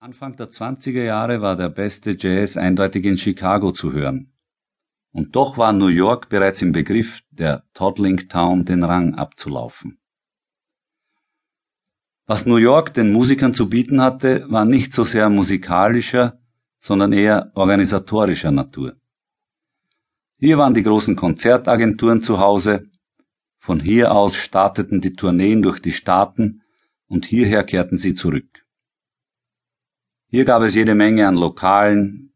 Anfang der 20er Jahre war der beste Jazz eindeutig in Chicago zu hören. Und doch war New York bereits im Begriff, der Toddling Town den Rang abzulaufen. Was New York den Musikern zu bieten hatte, war nicht so sehr musikalischer, sondern eher organisatorischer Natur. Hier waren die großen Konzertagenturen zu Hause, von hier aus starteten die Tourneen durch die Staaten und hierher kehrten sie zurück. Hier gab es jede Menge an Lokalen,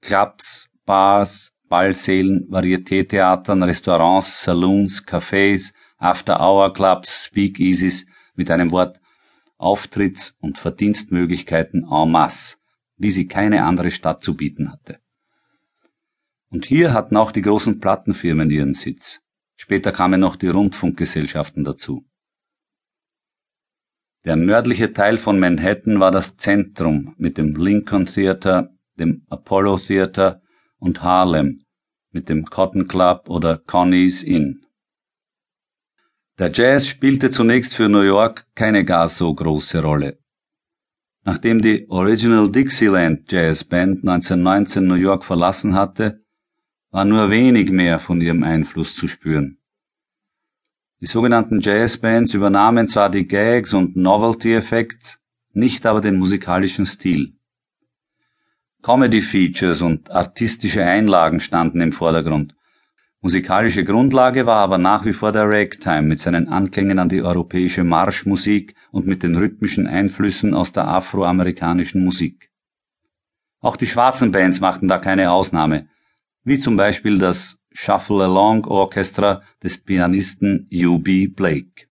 Clubs, Bars, Ballsälen, Varieté-Theatern, Restaurants, Saloons, Cafés, After-Hour-Clubs, Speakeasies, mit einem Wort Auftritts- und Verdienstmöglichkeiten en masse, wie sie keine andere Stadt zu bieten hatte. Und hier hatten auch die großen Plattenfirmen ihren Sitz. Später kamen noch die Rundfunkgesellschaften dazu. Der nördliche Teil von Manhattan war das Zentrum mit dem Lincoln Theater, dem Apollo Theater und Harlem mit dem Cotton Club oder Connie's Inn. Der Jazz spielte zunächst für New York keine gar so große Rolle. Nachdem die Original Dixieland Jazz Band 1919 New York verlassen hatte, war nur wenig mehr von ihrem Einfluss zu spüren. Die sogenannten Jazzbands übernahmen zwar die Gags und Novelty-Effekts, nicht aber den musikalischen Stil. Comedy-Features und artistische Einlagen standen im Vordergrund. Musikalische Grundlage war aber nach wie vor der Ragtime mit seinen Anklängen an die europäische Marschmusik und mit den rhythmischen Einflüssen aus der afroamerikanischen Musik. Auch die schwarzen Bands machten da keine Ausnahme, wie zum Beispiel das Shuffle Along Orchestra des Pianisten U.B. Blake.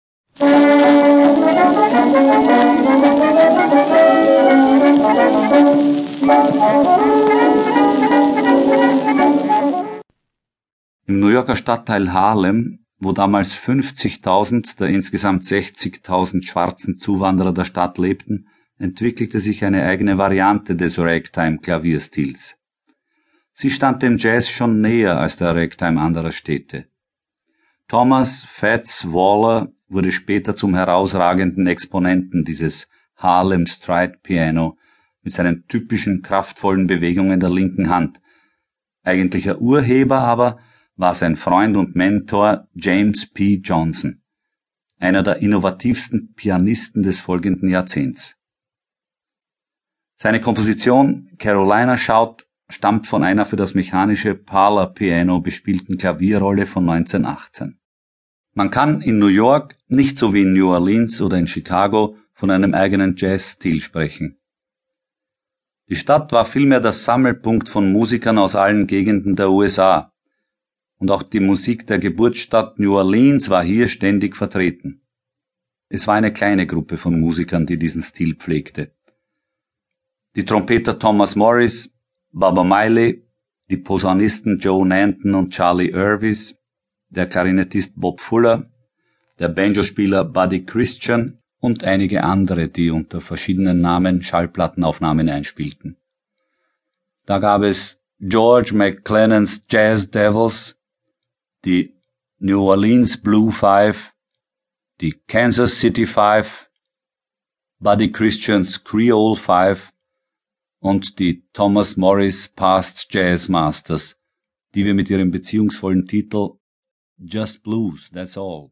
Im New Yorker Stadtteil Harlem, wo damals 50.000 der insgesamt 60.000 schwarzen Zuwanderer der Stadt lebten, entwickelte sich eine eigene Variante des Ragtime-Klavierstils. Sie stand dem Jazz schon näher als der Ragtime anderer Städte. Thomas Fats Waller wurde später zum herausragenden Exponenten dieses Harlem Stride Piano mit seinen typischen kraftvollen Bewegungen der linken Hand. Eigentlicher Urheber aber war sein Freund und Mentor James P. Johnson, einer der innovativsten Pianisten des folgenden Jahrzehnts. Seine Komposition Carolina Shout stammt von einer für das mechanische Parlor Piano bespielten Klavierrolle von 1918. Man kann in New York nicht so wie in New Orleans oder in Chicago von einem eigenen Jazzstil sprechen. Die Stadt war vielmehr das Sammelpunkt von Musikern aus allen Gegenden der USA, und auch die Musik der Geburtsstadt New Orleans war hier ständig vertreten. Es war eine kleine Gruppe von Musikern, die diesen Stil pflegte. Die Trompeter Thomas Morris, Baba Miley, die Posaunisten Joe Nanton und Charlie Irvis, der Klarinettist Bob Fuller, der Banjospieler Buddy Christian und einige andere, die unter verschiedenen Namen Schallplattenaufnahmen einspielten. Da gab es George McClennans Jazz Devils, die New Orleans Blue Five, die Kansas City Five, Buddy Christians Creole Five und die Thomas Morris Past Jazz Masters, die wir mit ihrem beziehungsvollen Titel Just Blues, That's All.